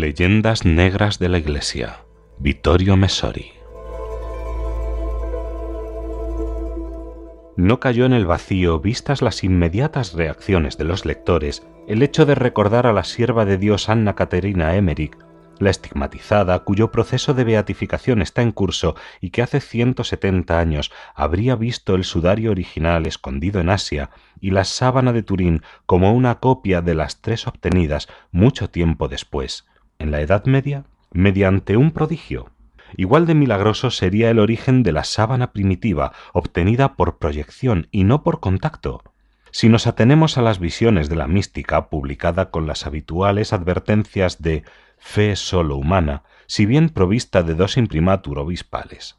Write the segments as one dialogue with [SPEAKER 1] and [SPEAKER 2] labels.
[SPEAKER 1] Leyendas Negras de la Iglesia. Vittorio Messori. No cayó en el vacío, vistas las inmediatas reacciones de los lectores, el hecho de recordar a la sierva de Dios Anna Caterina Emmerich la estigmatizada cuyo proceso de beatificación está en curso y que hace 170 años habría visto el sudario original escondido en Asia y la sábana de Turín como una copia de las tres obtenidas mucho tiempo después, en la Edad Media, mediante un prodigio. Igual de milagroso sería el origen de la sábana primitiva, obtenida por proyección y no por contacto. Si nos atenemos a las visiones de la mística, publicada con las habituales advertencias de fe solo humana, si bien provista de dos imprimatur obispales.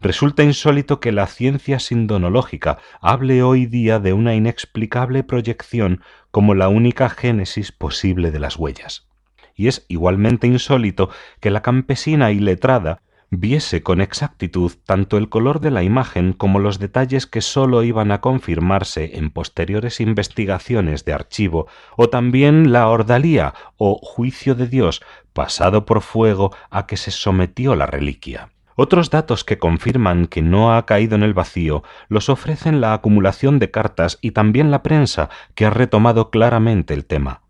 [SPEAKER 1] Resulta insólito que la ciencia sindonológica hable hoy día de una inexplicable proyección como la única génesis posible de las huellas. Y es igualmente insólito que la campesina y letrada viese con exactitud tanto el color de la imagen como los detalles que sólo iban a confirmarse en posteriores investigaciones de archivo, o también la ordalía o juicio de Dios pasado por fuego a que se sometió la reliquia. Otros datos que confirman que no ha caído en el vacío los ofrecen la acumulación de cartas y también la prensa, que ha retomado claramente el tema.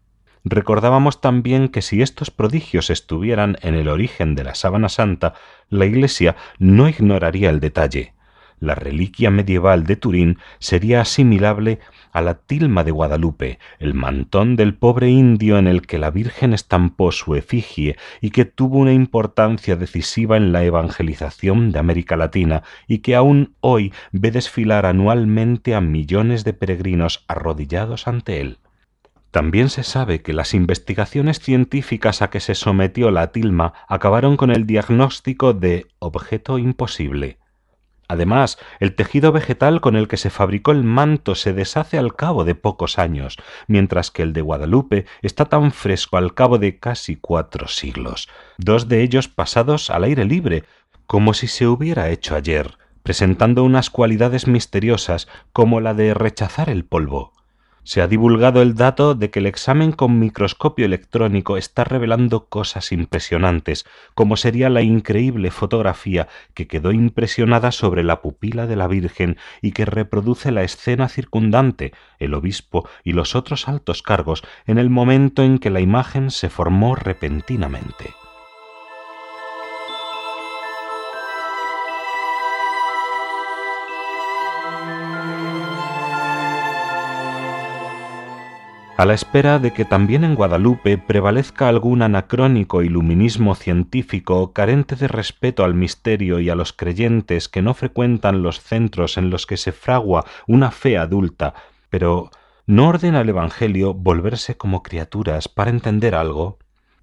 [SPEAKER 1] Recordábamos también que si estos prodigios estuvieran en el origen de la sábana santa, la Iglesia no ignoraría el detalle. La reliquia medieval de Turín sería asimilable a la tilma de Guadalupe, el mantón del pobre indio en el que la Virgen estampó su efigie y que tuvo una importancia decisiva en la evangelización de América Latina y que aún hoy ve desfilar anualmente a millones de peregrinos arrodillados ante él. También se sabe que las investigaciones científicas a que se sometió la tilma acabaron con el diagnóstico de objeto imposible. Además, el tejido vegetal con el que se fabricó el manto se deshace al cabo de pocos años, mientras que el de Guadalupe está tan fresco al cabo de casi cuatro siglos, dos de ellos pasados al aire libre, como si se hubiera hecho ayer, presentando unas cualidades misteriosas como la de rechazar el polvo, se ha divulgado el dato de que el examen con microscopio electrónico está revelando cosas impresionantes, como sería la increíble fotografía que quedó impresionada sobre la pupila de la Virgen y que reproduce la escena circundante, el obispo y los otros altos cargos en el momento en que la imagen se formó repentinamente. A la espera de que también en Guadalupe prevalezca algún anacrónico iluminismo científico carente de respeto al misterio y a los creyentes que no frecuentan los centros en los que se fragua una fe adulta, pero ¿no ordena el Evangelio volverse como criaturas para entender algo?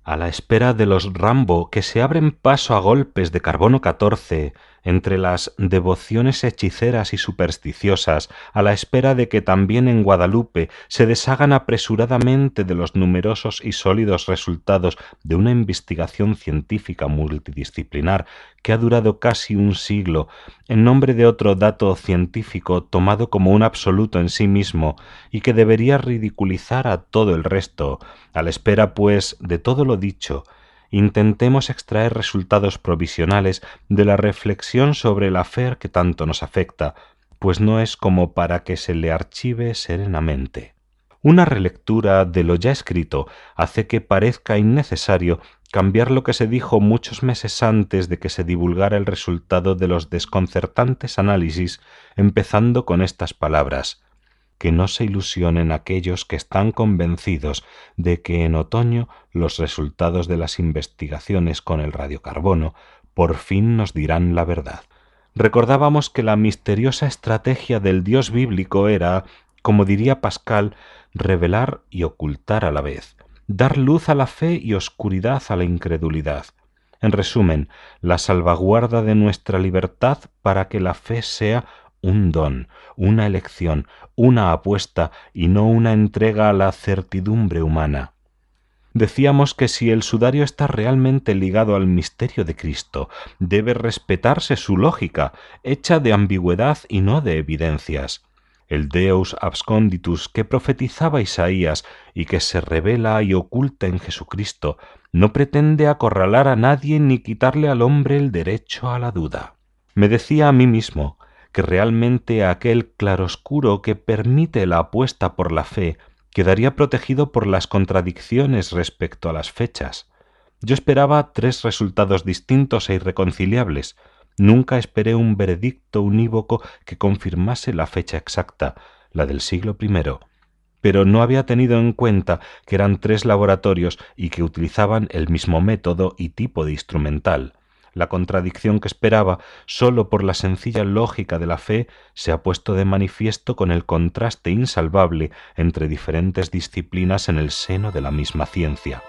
[SPEAKER 1] A la espera de los Rambo que se abren paso a golpes de carbono 14, entre las devociones hechiceras y supersticiosas, a la espera de que también en Guadalupe se deshagan apresuradamente de los numerosos y sólidos resultados de una investigación científica multidisciplinar que ha durado casi un siglo, en nombre de otro dato científico tomado como un absoluto en sí mismo y que debería ridiculizar a todo el resto, a la espera, pues, de todo lo dicho, intentemos extraer resultados provisionales de la reflexión sobre la fe que tanto nos afecta, pues no es como para que se le archive serenamente. Una relectura de lo ya escrito hace que parezca innecesario cambiar lo que se dijo muchos meses antes de que se divulgara el resultado de los desconcertantes análisis, empezando con estas palabras que no se ilusionen aquellos que están convencidos de que en otoño los resultados de las investigaciones con el radiocarbono por fin nos dirán la verdad. Recordábamos que la misteriosa estrategia del Dios bíblico era, como diría Pascal, revelar y ocultar a la vez, dar luz a la fe y oscuridad a la incredulidad. En resumen, la salvaguarda de nuestra libertad para que la fe sea un don, una elección, una apuesta y no una entrega a la certidumbre humana. Decíamos que si el sudario está realmente ligado al misterio de Cristo, debe respetarse su lógica, hecha de ambigüedad y no de evidencias. el Deus absconditus que profetizaba Isaías y que se revela y oculta en Jesucristo, no pretende acorralar a nadie ni quitarle al hombre el derecho a la duda. Me decía a mí mismo que realmente aquel claroscuro que permite la apuesta por la fe quedaría protegido por las contradicciones respecto a las fechas. Yo esperaba tres resultados distintos e irreconciliables, Nunca esperé un veredicto unívoco que confirmase la fecha exacta, la del siglo I, pero no había tenido en cuenta que eran tres laboratorios y que utilizaban el mismo método y tipo de instrumental. La contradicción que esperaba, sólo por la sencilla lógica de la fe, se ha puesto de manifiesto con el contraste insalvable entre diferentes disciplinas en el seno de la misma ciencia.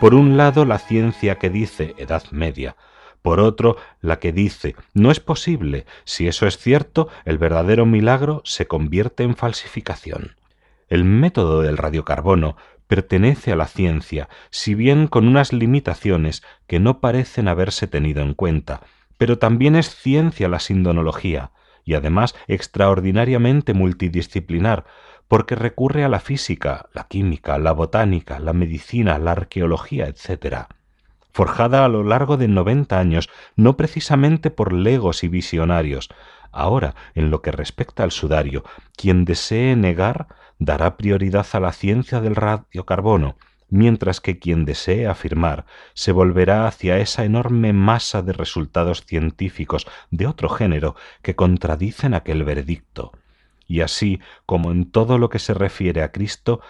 [SPEAKER 1] Por un lado, la ciencia que dice Edad Media, por otro, la que dice no es posible, si eso es cierto, el verdadero milagro se convierte en falsificación. El método del radiocarbono pertenece a la ciencia, si bien con unas limitaciones que no parecen haberse tenido en cuenta, pero también es ciencia la sindonología, y además extraordinariamente multidisciplinar, porque recurre a la física, la química, la botánica, la medicina, la arqueología, etc. Forjada a lo largo de noventa años, no precisamente por legos y visionarios. Ahora, en lo que respecta al sudario, quien desee negar dará prioridad a la ciencia del radiocarbono, mientras que quien desee afirmar se volverá hacia esa enorme masa de resultados científicos de otro género que contradicen aquel veredicto y así como en todo lo que se refiere a Cristo,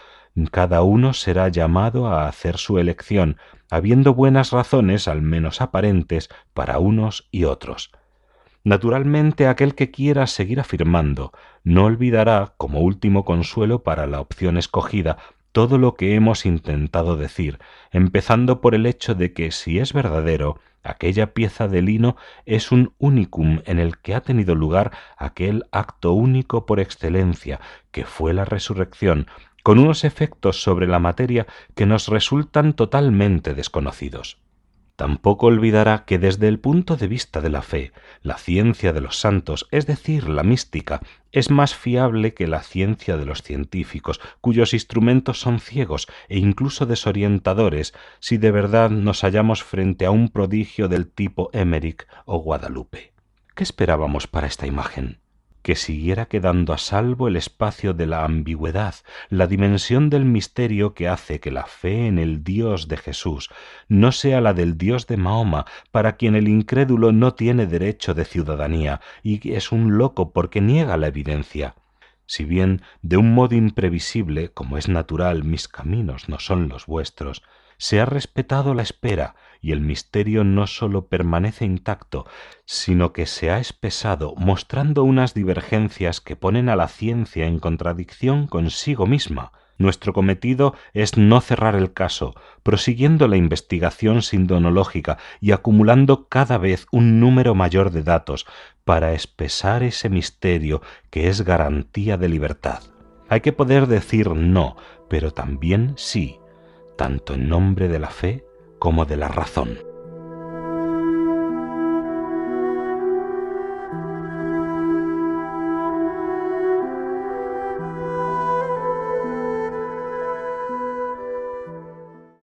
[SPEAKER 1] cada uno será llamado a hacer su elección, habiendo buenas razones, al menos aparentes, para unos y otros. Naturalmente aquel que quiera seguir afirmando no olvidará, como último consuelo para la opción escogida, todo lo que hemos intentado decir, empezando por el hecho de que si es verdadero, aquella pieza de lino es un unicum en el que ha tenido lugar aquel acto único por excelencia, que fue la resurrección, con unos efectos sobre la materia que nos resultan totalmente desconocidos. Tampoco olvidará que desde el punto de vista de la fe, la ciencia de los santos, es decir, la mística, es más fiable que la ciencia de los científicos, cuyos instrumentos son ciegos e incluso desorientadores si de verdad nos hallamos frente a un prodigio del tipo Emmerich o Guadalupe. ¿Qué esperábamos para esta imagen? Que siguiera quedando a salvo el espacio de la ambigüedad, la dimensión del misterio que hace que la fe en el Dios de Jesús no sea la del Dios de Mahoma, para quien el incrédulo no tiene derecho de ciudadanía y es un loco porque niega la evidencia. Si bien de un modo imprevisible, como es natural, mis caminos no son los vuestros, se ha respetado la espera y el misterio no sólo permanece intacto, sino que se ha espesado, mostrando unas divergencias que ponen a la ciencia en contradicción consigo misma. Nuestro cometido es no cerrar el caso, prosiguiendo la investigación sindonológica y acumulando cada vez un número mayor de datos para espesar ese misterio que es garantía de libertad. Hay que poder decir no, pero también sí, tanto en nombre de la fe como de la razón.